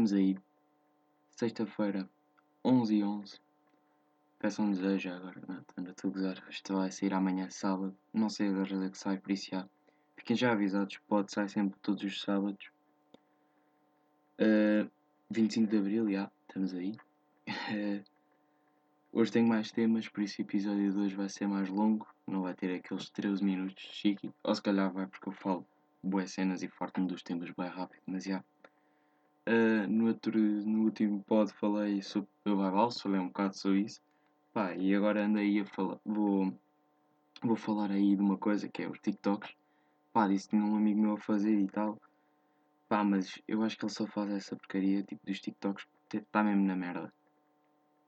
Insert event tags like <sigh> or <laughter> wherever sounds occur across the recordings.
Estamos aí. Sexta-feira, 11 e 11. Peçam um desejo agora. Não, ainda estou a gozar. Isto vai sair amanhã, sábado. Não sei a horas é que sai, por isso já. Fiquem já avisados. Pode sair sempre todos os sábados. Uh, 25 de Abril, já. Estamos aí. Uh, hoje tenho mais temas, por isso o episódio de hoje vai ser mais longo. Não vai ter aqueles 13 minutos chique. Ou se calhar vai porque eu falo boas cenas e farto-me dos temas bem rápido. Mas já. Uh, no, outro, no último pod falei sobre o Bible, falei um bocado sobre isso. Pá, e agora ando aí a falar. Vou, vou falar aí de uma coisa que é os TikToks. Pá, disse que tinha um amigo meu a fazer e tal. Pá, mas eu acho que ele só faz essa porcaria tipo dos TikToks porque está mesmo na merda.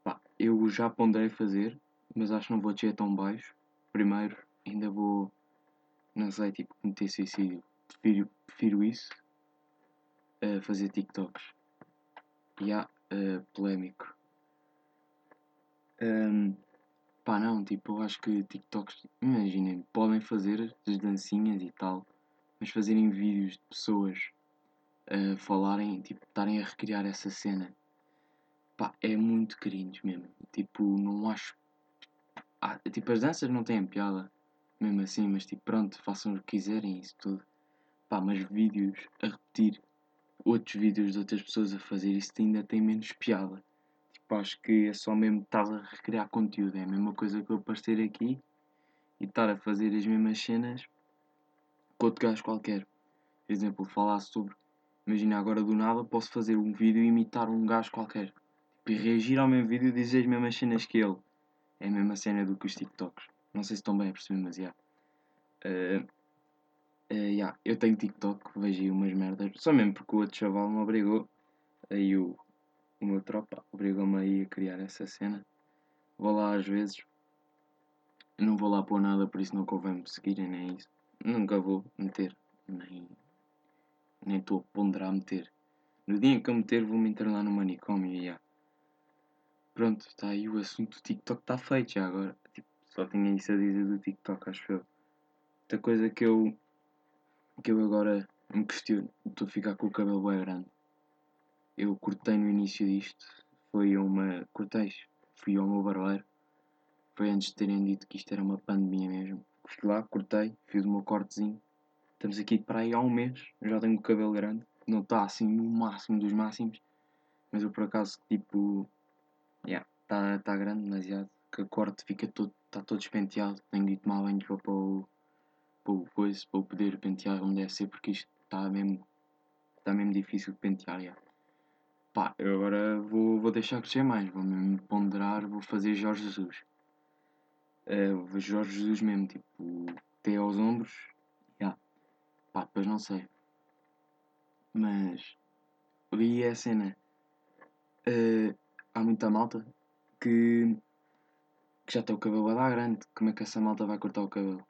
Pá, eu já ponderei fazer, mas acho que não vou descer tão baixo. Primeiro, ainda vou. Não sei, tipo, cometer suicídio. Prefiro, prefiro isso a fazer TikToks. E há uh, polémico. Um, pá, não, tipo, eu acho que TikToks, imaginem, podem fazer as dancinhas e tal, mas fazerem vídeos de pessoas a falarem, tipo, estarem a recriar essa cena, pá, é muito cringe mesmo. Tipo, não acho. Ah, tipo, as danças não têm piada, mesmo assim, mas tipo, pronto, façam o que quiserem, isso tudo. Pá, mas vídeos a repetir outros vídeos de outras pessoas a fazer isso ainda tem menos piada. Tipo, acho que é só mesmo estar a recriar conteúdo. É a mesma coisa que eu aparecer aqui e estar a fazer as mesmas cenas com outro gajo qualquer. Por exemplo, falar sobre. Imagina agora do nada posso fazer um vídeo e imitar um gajo qualquer. Tipo, e reagir ao mesmo vídeo e dizer as mesmas cenas que ele. É a mesma cena do que os TikToks. Não sei se estão bem a perceber, mas já. Yeah. Uh, Uh, yeah, eu tenho TikTok, vejo aí umas merdas. Só mesmo porque o outro chaval me obrigou. Aí o, o meu tropa obrigou-me aí a criar essa cena. Vou lá às vezes. Não vou lá pôr nada, por isso não convém-me seguirem, nem isso. Nunca vou meter. Nem nem estou a ponderar a meter. No dia em que eu meter, vou-me internar no manicômio. Pronto, está aí o assunto do TikTok está feito já agora. Tipo, só tinha isso a dizer do TikTok, acho eu. Outra coisa que eu que eu agora me questiono, a ficar com o cabelo bem grande. Eu cortei no início disto, foi uma. cortei, fui ao meu barbeiro. Foi antes de terem dito que isto era uma pandemia mesmo. Fui lá, cortei, fiz o meu cortezinho. Estamos aqui para aí há um mês, já tenho o cabelo grande. Não está assim no máximo dos máximos. Mas eu por acaso tipo. Yeah, está tá grande demasiado. Que o corte fica todo. está todo despenteado. Tenho de tomar banho para o para o coisa, para poder pentear como deve ser, porque isto está mesmo, está mesmo difícil de pentear. Já. Pá, eu agora vou, vou deixar crescer mais, vou mesmo ponderar, vou fazer Jorge Jesus. Uh, Jorge Jesus mesmo, tipo, até aos ombros. Já. Pá, depois não sei. Mas ali é a cena. Uh, há muita malta que, que já tem o cabelo a dar grande. Como é que essa malta vai cortar o cabelo?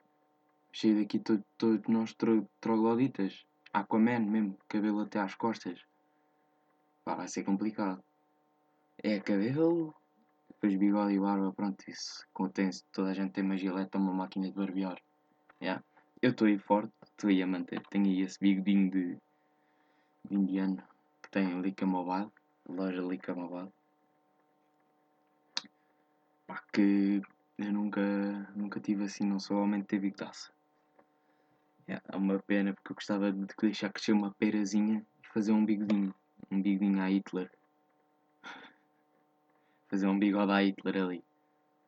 Cheio daqui todos todo, nós tro, trogloditas. Aquaman mesmo, cabelo até às costas. Pá, vai ser complicado. É cabelo, depois bigode e barba, pronto, isso contém-se. Toda a gente tem uma gileta, uma máquina de barbear. Yeah. Eu estou aí forte, estou aí a manter. Tenho aí esse bigodinho de, de indiano que tem Lica Mobile, loja Lica Mobile. Pá, que eu nunca, nunca tive assim, não sou homem de bigodaça. É uma pena porque eu gostava de deixar crescer uma perazinha e fazer um bigodinho. Um bigodinho a Hitler. <laughs> fazer um bigode a Hitler ali.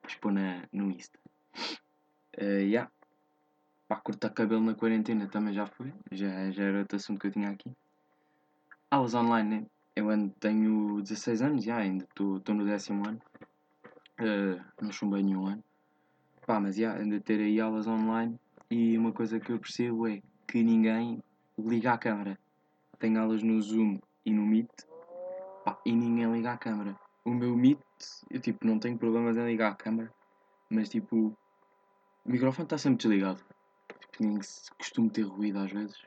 Expor na, no Insta. Uh, yeah. Pá, cortar cabelo na quarentena também já foi. Já, já era outro assunto que eu tinha aqui. Aulas online, né? Eu tenho 16 anos, já ainda estou no décimo ano. Uh, não chumbei nenhum ano. Pá, mas já, ando a ter aí aulas online e uma coisa que eu percebo é que ninguém liga a câmera. Tenho aulas no Zoom e no Meet pá, e ninguém liga a câmera. O meu Meet, eu tipo, não tenho problemas em ligar a câmera, mas tipo, o microfone está sempre desligado. Tipo, costumo ter ruído às vezes.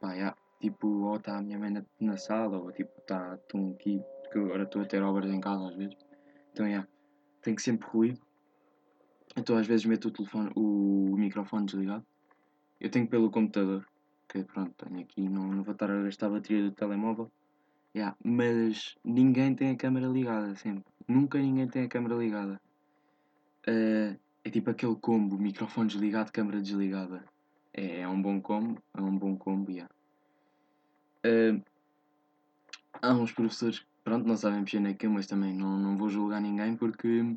Pá, yeah. Tipo, ou está a minha mãe na, na sala, ou tipo, está aqui, porque agora estou a ter obras em casa às vezes. Então, yeah, tem que sempre ruído. Então às vezes meto o telefone, o microfone desligado. Eu tenho pelo computador, que pronto, tenho aqui, não, não vou estar a gastar a bateria do telemóvel. Yeah, mas ninguém tem a câmera ligada sempre. Nunca ninguém tem a câmera ligada. Uh, é tipo aquele combo, microfone desligado, câmera desligada. É, é um bom combo, é um bom combo, yeah. Uh, há uns professores pronto, não sabem mexer naquilo, mas também não, não vou julgar ninguém porque,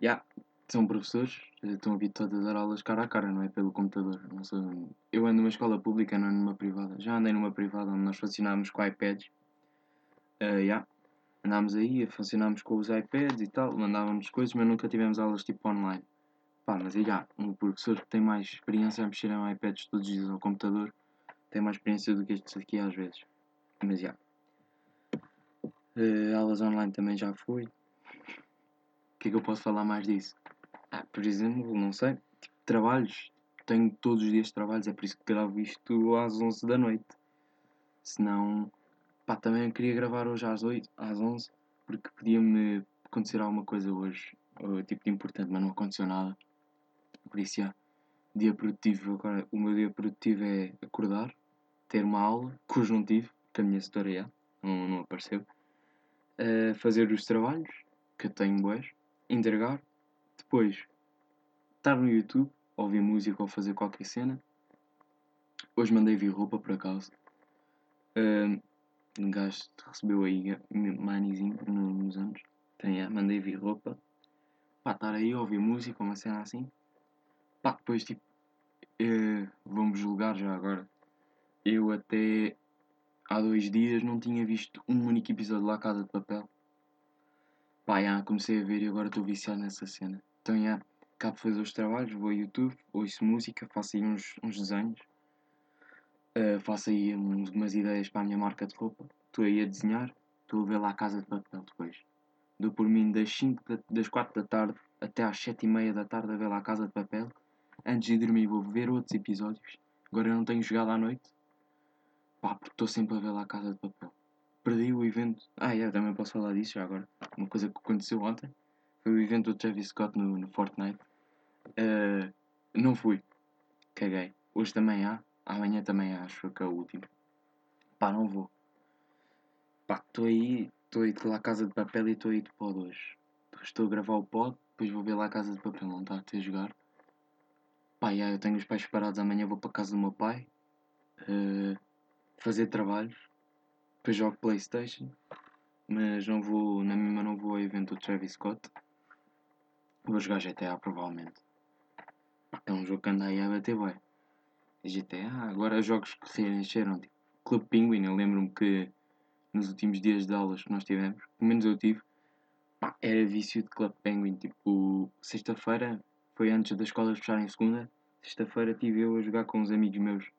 yeah, são professores, estão habituados a dar aulas cara a cara, não é pelo computador. Não sou... Eu ando numa escola pública, não ando numa privada. Já andei numa privada onde nós funcionámos com iPads. Uh, yeah. Andámos aí, funcionámos com os iPads e tal, mandávamos coisas, mas nunca tivemos aulas tipo online. Pá, mas aí já, um professor que tem mais experiência a mexer em iPads todos os dias ao computador tem mais experiência do que estes aqui às vezes. Mas já. Uh, aulas online também já fui. Que é que eu posso falar mais disso? Ah, por exemplo, não sei, tipo, trabalhos. Tenho todos os dias trabalhos, é por isso que gravo isto às 11 da noite. Senão, pá, também queria gravar hoje às 8, às 11, porque podia-me acontecer alguma coisa hoje, tipo de importante, mas não aconteceu nada. Por isso, já, dia produtivo, agora o meu dia produtivo é acordar, ter uma aula, tive, que a minha história já, não, não apareceu, uh, fazer os trabalhos, que eu tenho boas, entregar, depois, estar no YouTube, ouvir música ou fazer qualquer cena. Hoje mandei vir roupa por acaso. Um gajo recebeu aí manizinho nos anos. Então, yeah, mandei vir roupa. Pá, estar aí, ouvir música, uma cena assim. Pá, depois tipo. Uh, vamos julgar já agora. Eu até há dois dias não tinha visto um único episódio de La Casa de Papel. Pá, já, comecei a ver e agora estou viciado nessa cena. Então, já, acabo de fazer os trabalhos, vou ao YouTube, ouço música, faço aí uns, uns desenhos, uh, faço aí uns, umas ideias para a minha marca de roupa, estou aí a desenhar, estou a ver lá a casa de papel depois. Dou por mim das, 5 das 4 da tarde até às 7 e meia da tarde a ver lá a casa de papel. Antes de dormir vou ver outros episódios. Agora eu não tenho jogado à noite. Pá, porque estou sempre a ver lá a casa de papel. Perdi o evento. Ah, é, também posso falar disso já agora. Uma coisa que aconteceu ontem. Foi o evento do Travis Scott no, no Fortnite. Uh, não fui. Caguei. Hoje também há. Amanhã também há, acho que é o último. Pá, não vou. Pá, estou aí. Estou aí lá a casa de papel e estou aí de pod hoje. Estou a gravar o pod, depois vou ver lá a casa de papel, não está a jogar. Pá, já, eu tenho os pais separados, amanhã vou para a casa do meu pai. Uh, fazer trabalhos. Depois jogo Playstation. Mas não vou, na mesma não vou ao evento do Travis Scott. Vou jogar GTA provavelmente. É um jogo que anda aí a bater bem. GTA, agora jogos que reencheram, tipo Club Penguin, eu lembro-me que nos últimos dias de aulas que nós tivemos, pelo menos eu tive, pá, era vício de Club Penguin, tipo, sexta-feira, foi antes das escolas fecharem segunda, sexta-feira tive eu a jogar com uns amigos meus,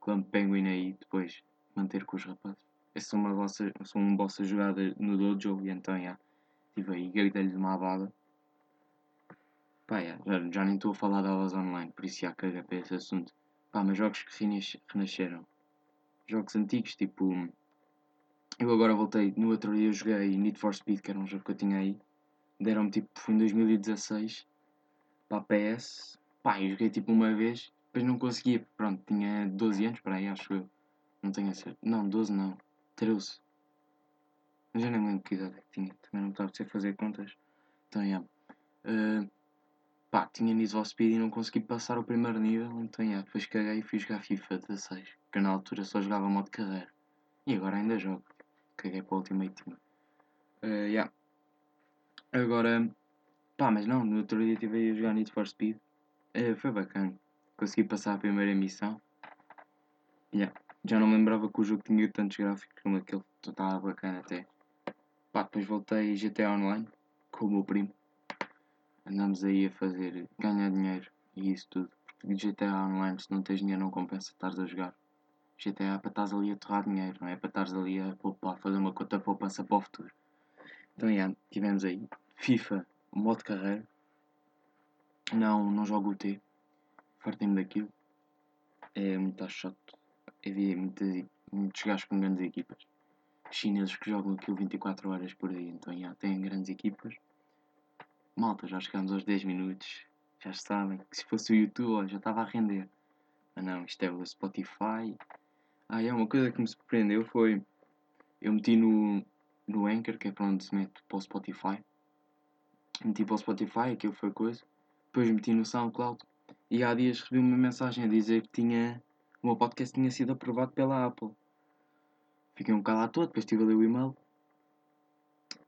Club Penguin aí, depois manter com os rapazes. Sou uma vossa, sou um bossa jogada no dojo e então, já, tive aí, gritei-lhes uma abada Pá, já, já nem estou a falar de aulas online, por isso já caga para esse assunto. Pá, mas jogos que renasceram. Jogos antigos, tipo. Eu agora voltei, no outro dia eu joguei Need for Speed, que era um jogo que eu tinha aí. Deram-me tipo, foi em 2016 para a PS. Pá, eu joguei tipo uma vez, depois não conseguia. Pronto, tinha 12 anos para aí, acho eu. Não tenho a certeza. Não, 12 não. 13. Mas já nem lembro que idade é que tinha. Também não estava a fazer contas. Então. Yeah. Uh, Pá, tinha for Speed e não consegui passar o primeiro nível, então yeah, depois caguei e fui jogar FIFA 16, que na altura só jogava modo carreira. E agora ainda jogo. Caguei para o Ultimate Team. Uh, yeah. Agora, pá, mas não, no outro dia estive a jogar Need for Speed. Uh, foi bacana. Consegui passar a primeira missão. Yeah. Já não lembrava que o jogo tinha tantos gráficos como aquele. Estava bacana até. Pá, depois voltei GTA Online com o meu primo andamos aí a fazer, ganhar dinheiro e isso tudo. Porque GTA Online, se não tens dinheiro, não compensa estares a jogar. GTA é para estares ali a torrar dinheiro, não é para estares ali a poupar, fazer uma conta poupança para o futuro. Então, yeah, tivemos aí FIFA, modo carreira. Não, não jogo o T. Fartei-me daquilo. É muito chato. Havia muitas, muitos gajos com grandes equipas. Chineses que jogam aquilo 24 horas por aí. Então, yeah, têm grandes equipas malta, já chegamos aos 10 minutos, já sabem que se fosse o YouTube já estava a render. Mas não, isto é o Spotify. Ah, é uma coisa que me surpreendeu foi eu meti no, no Anchor, que é para onde se mete para o Spotify. Meti para o Spotify, aquilo foi coisa. Depois meti no SoundCloud. E há dias recebi uma mensagem a dizer que tinha, o meu podcast tinha sido aprovado pela Apple. Fiquei um bocado à toa, depois estive a ler o e-mail.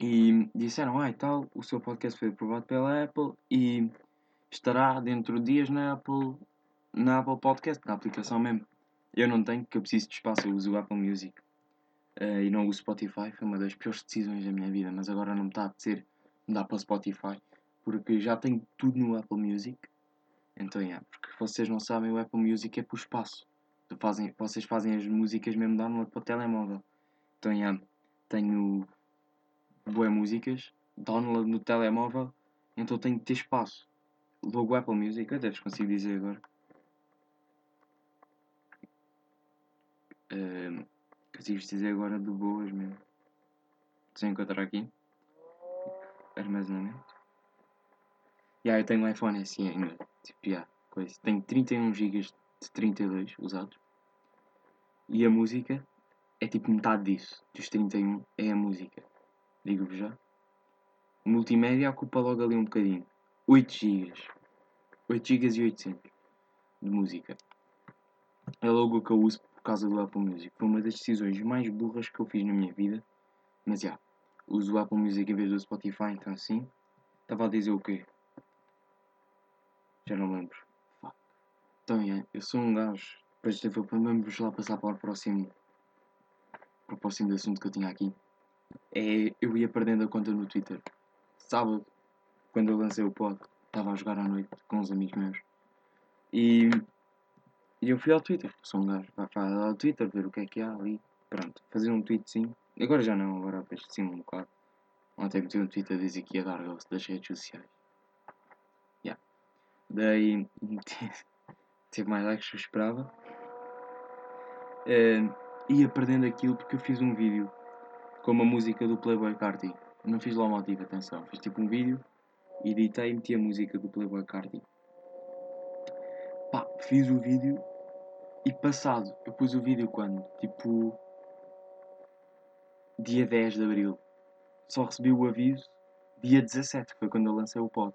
E disseram, ah e tal, o seu podcast foi aprovado pela Apple e estará dentro de dias na Apple, na Apple Podcast, na aplicação mesmo. Eu não tenho, porque eu preciso de espaço, eu uso o Apple Music. Uh, e não uso Spotify, foi uma das piores decisões da minha vida, mas agora não me está a apetecer mudar para o Spotify, porque já tenho tudo no Apple Music. Então, é, porque vocês não sabem, o Apple Music é por espaço. Fazem, vocês fazem as músicas mesmo download para o telemóvel. Então, é, tenho boas músicas, download no telemóvel, então tenho que ter espaço. Logo Apple Music, até vos consigo dizer agora. Uh, consigo dizer agora de boas mesmo. Sem encontrar aqui. Armazenamento. E yeah, eu tenho um iPhone assim ainda. Tipo, yeah, coisa. Tenho 31 GB de 32 usados. E a música é tipo metade disso. Dos 31 é a música. Digo-vos já. Multimédia ocupa logo ali um bocadinho. 8 GB. 8 GB e 800 de música. É logo o que eu uso por causa do Apple Music. Foi uma das decisões mais burras que eu fiz na minha vida. Mas já. Uso o Apple Music em vez do Spotify, então assim. Estava a dizer o quê? Já não lembro. Então, é, eu sou um gajo. Depois vamos lá passar para o próximo. Para o próximo assunto que eu tinha aqui. É, eu ia perdendo a conta no Twitter. Sábado, quando eu lancei o pod, estava a jogar à noite com uns amigos meus. E, e eu fui ao Twitter. Sou um gajo. Vai, vai ao Twitter ver o que é que há ali. Pronto, fazer um tweet sim. Agora já não, agora depois sim um bocado. Ontem meti um tweet a dizer que ia dar gosto das redes sociais. Daí <laughs> teve mais likes que eu esperava. Uh, ia perdendo aquilo porque eu fiz um vídeo com uma música do Playboy Carti. Não fiz lá o motivo, atenção. Fiz tipo um vídeo, editei e meti a música do Playboy Carti. Pá, fiz o vídeo e passado, eu pus o vídeo quando? Tipo. Dia 10 de Abril. Só recebi o aviso dia 17, foi quando eu lancei o pod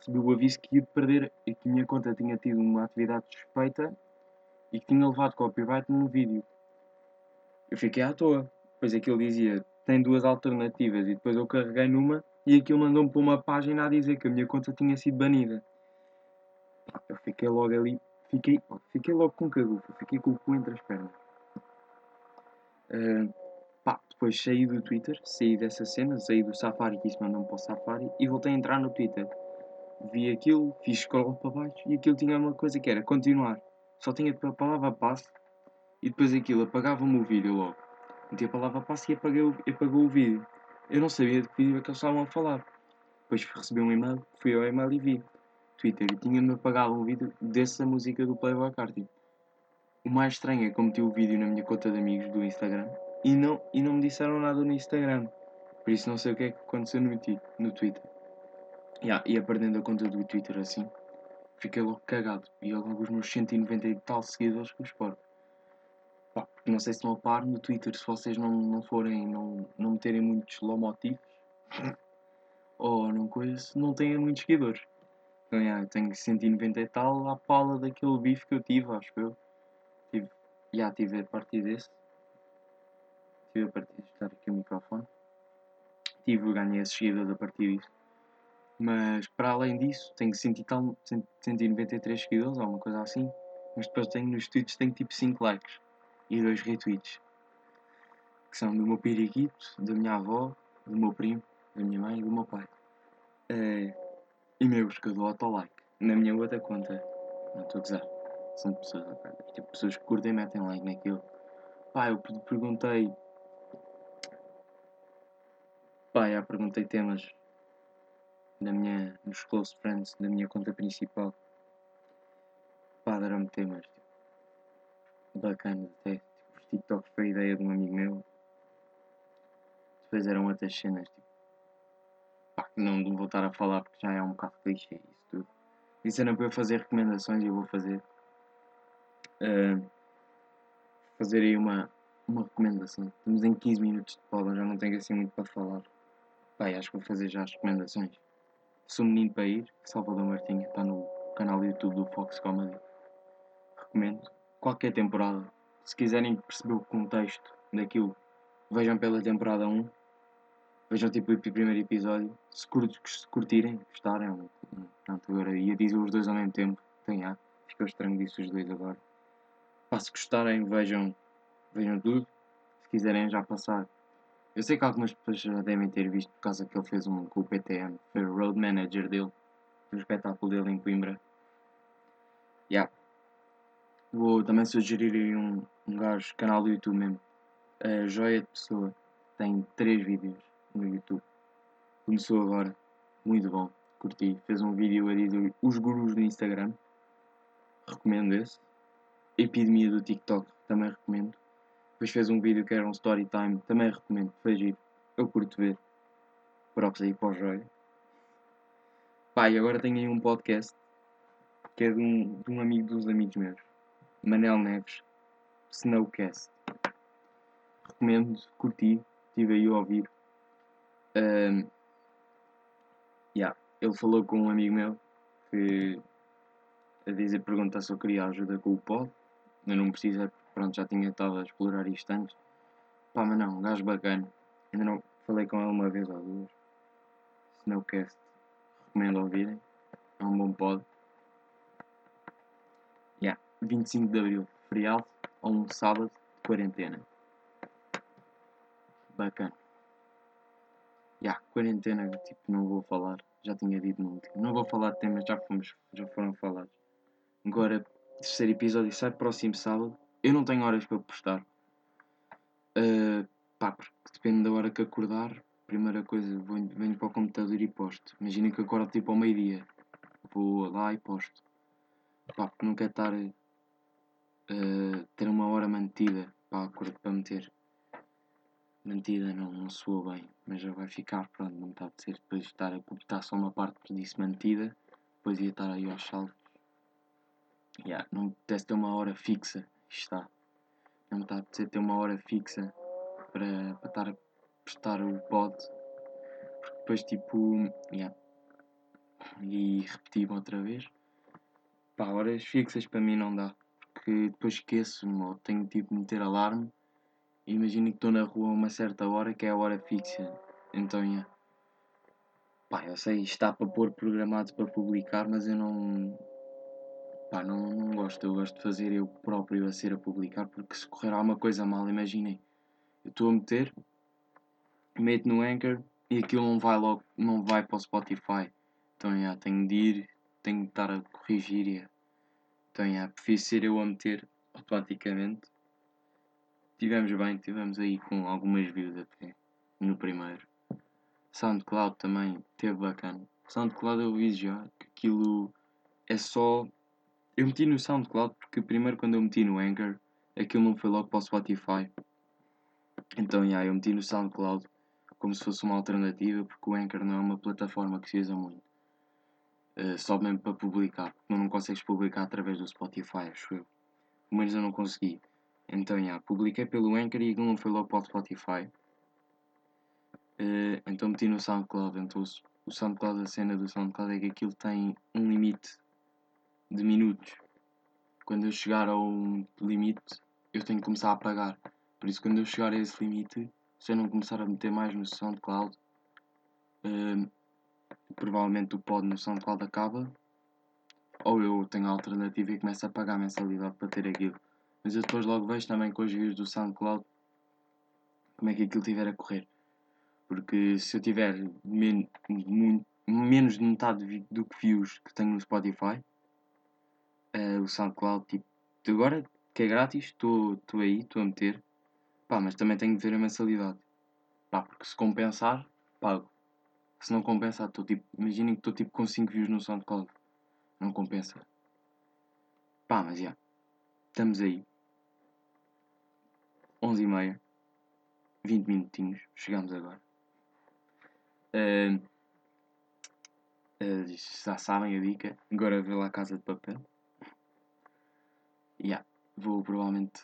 recebi o aviso que ia perder e que minha conta tinha tido uma atividade suspeita e que tinha levado copyright no vídeo. Eu fiquei à toa. Depois aquilo dizia tem duas alternativas e depois eu carreguei numa e aquilo mandou-me para uma página a dizer que a minha conta tinha sido banida. Eu fiquei logo ali, fiquei, fiquei logo com cagufa, fiquei com o cu entre as pernas. Uh, pá, depois saí do Twitter, saí dessa cena, saí do Safari que isso mandou-me para o Safari e voltei a entrar no Twitter vi aquilo, fiz scroll para baixo e aquilo tinha uma coisa que era continuar. Só tinha a palavra passe e depois aquilo apagava-me o vídeo logo. Meti a palavra passe e apaguei o, apagou o vídeo. Eu não sabia de que vídeo é que eles estavam a falar. Depois recebi um e-mail, fui ao e-mail e vi. Twitter e tinha-me apagado um vídeo dessa música do Playboy Carti. O mais estranho é que eu o vídeo na minha conta de amigos do Instagram e não, e não me disseram nada no Instagram. Por isso não sei o que é que aconteceu no, no Twitter. Yeah, ia perdendo a conta do Twitter assim. Fiquei logo cagado. E os meus 190 e tal seguidores que os pôr. Pá, não sei se a par no Twitter se vocês não, não forem, não, não meterem muitos lomotivos. <coughs> ou não coisa, não têm muitos seguidores. Então, yeah, tenho 190 e tal à pala daquele bife que eu tive, acho que eu. Tive, já tive a partir desse. Tive a partir de estar aqui o microfone. Tive, ganhei esses seguidores a partir disso. Mas para além disso, tenho 193 seguidores ou uma coisa assim. Mas depois tenho nos tweets tenho tipo 5 likes e 2 retweets. Que são do meu periquito, da minha avó, do meu primo, da minha mãe e do meu pai. Uh, e meus que eu dou auto-like. Na minha outra conta. Não estou a gozar. São pessoas, tipo, pessoas que curtem e metem like naquilo. Pá, eu perguntei. Pá, já perguntei temas na minha, nos close friends da minha conta principal. Pá, deram-me temas tipo, bacanas até. Tipo, os TikToks foi a ideia de um amigo meu. Depois eram outras cenas, tipo, pá, que não vou estar a falar porque já é um bocado clichê isso tudo. Disseram para eu fazer recomendações e eu vou fazer. Uh, fazer aí uma, uma recomendação. Estamos em 15 minutos de prova, já não tenho assim muito para falar. Pai, acho que vou fazer já as recomendações. Sou menino para ir, Salvador Martinha, está no canal YouTube do Fox Comedy. Recomendo. Qualquer temporada. Se quiserem perceber o contexto daquilo, vejam pela temporada 1. Vejam tipo o primeiro episódio. Se, curto, se curtirem, gostarem. Pronto, agora ia dizer os dois ao mesmo tempo. Tem A. Ficou estranho disso os dois agora. Pá, se gostarem, vejam, vejam tudo. Se quiserem já passar eu sei que algumas pessoas já devem ter visto por causa que ele fez um com o PTM, foi o road manager dele, no espetáculo dele em Coimbra. Yeah. Vou também sugerir um, um gajo, canal do YouTube mesmo, a Joia de Pessoa, tem 3 vídeos no YouTube. Começou agora, muito bom, curti. Fez um vídeo a dizer os gurus do Instagram, recomendo esse. Epidemia do TikTok, também recomendo. Depois fez um vídeo que era um story time, também recomendo, foi giro. Eu curto ver. Props aí para o Joia. Pá, e agora tenho aí um podcast que é de um, de um amigo dos amigos meus, Manel Neves, Snowcast. Recomendo, curti, estive aí a ouvir. Um, yeah, ele falou com um amigo meu que a dizer pergunta se eu queria ajuda com o pod. Eu não precisa pronto, já tinha estado a explorar isto antes. Pá, mas não, um gajo bacana. Ainda não falei com ele uma vez ou duas. Snowcast, recomendo ouvirem. É um bom pod. Yeah, 25 de Abril, feriado, ou um sábado de quarentena. Bacana. Yeah, quarentena, tipo, não vou falar. Já tinha dito no último. Não vou falar de temas, já, fomos, já foram falados. Agora, terceiro episódio sai próximo sábado. Eu não tenho horas para postar. Uh, pá, porque depende da hora que acordar. Primeira coisa, venho, para o computador e posto. Imaginem que acordo tipo ao meio-dia. Vou lá e posto. Pá, porque quero estar. Uh, ter uma hora mantida para, para meter. Mantida não, não soa bem, mas já vai ficar, pronto, não está a ser depois de estar a cortar só uma parte disso mantida, depois ia estar aí aos saltos. Yeah, não me ter uma hora fixa está. Não está a apetecer ter uma hora fixa para, para estar a prestar o pod. Porque depois tipo. Yeah. E repetir outra vez. Pá, horas fixas para mim não dá. Porque depois esqueço-me ou tenho tipo de meter alarme. Imagino que estou na rua a uma certa hora que é a hora fixa. Então, yeah. pá, eu sei, está para pôr programado para publicar, mas eu não, Pá, não, não gosto. Eu gosto de fazer eu próprio a ser a publicar, porque se correr alguma coisa mal, imaginem. Eu estou a meter, meto no Anchor e aquilo não vai logo, não vai para o Spotify. Então, já, tenho de ir, tenho de estar a corrigir. Já. Então, já, prefiro ser eu a meter automaticamente. Tivemos bem, tivemos aí com algumas views até no primeiro. SoundCloud também teve bacana. SoundCloud eu vi já que aquilo é só eu meti no SoundCloud porque primeiro quando eu meti no Anchor aquilo não foi logo para o Spotify. Então yeah, eu meti no SoundCloud como se fosse uma alternativa porque o Anchor não é uma plataforma que se usa muito. Uh, só mesmo para publicar. Porque não consegues publicar através do Spotify, acho eu. Mas eu não consegui. Então yeah, publiquei pelo Anchor e aquilo não foi logo para o Spotify. Uh, então meti no SoundCloud. Então o SoundCloud, a cena do SoundCloud é que aquilo tem um limite de minutos. Quando eu chegar ao limite, eu tenho que começar a pagar. Por isso, quando eu chegar a esse limite, se eu não começar a meter mais no SoundCloud, um, provavelmente o pod no SoundCloud acaba. Ou eu tenho a alternativa e começo a pagar a mensalidade para ter aquilo. Mas eu depois logo vejo também com os views do SoundCloud como é que aquilo estiver a correr. Porque se eu tiver men muito, menos de metade do que views que tenho no Spotify, uh, o SoundCloud, tipo, agora que é grátis, estou aí, estou a meter, pá, mas também tenho de ver a mensalidade, pá, porque se compensar, pago. Se não compensar, estou tipo, imaginem que estou tipo com 5 views no SoundCloud, não compensa. Pá, mas já, yeah, estamos aí. 11 e meia, 20 minutinhos, chegamos agora. Uh, uh, já sabem a dica, agora vê lá a casa de papel. Yeah, vou provavelmente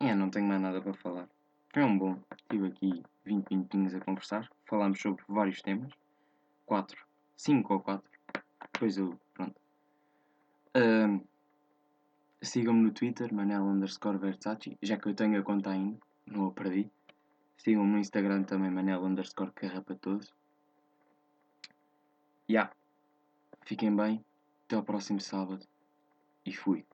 É, não tenho mais nada para falar. Foi um bom. Estive aqui 20 minutinhos a conversar. Falámos sobre vários temas. 4. 5 ou 4. Depois eu. Pronto. Uh, Sigam-me no Twitter, Manel underscore Versace, já que eu tenho a conta ainda, não a perdi. Sigam-me no Instagram também, Manel underscore Carrapatoso. Ya. Yeah. Fiquem bem. Até ao próximo sábado. E fui.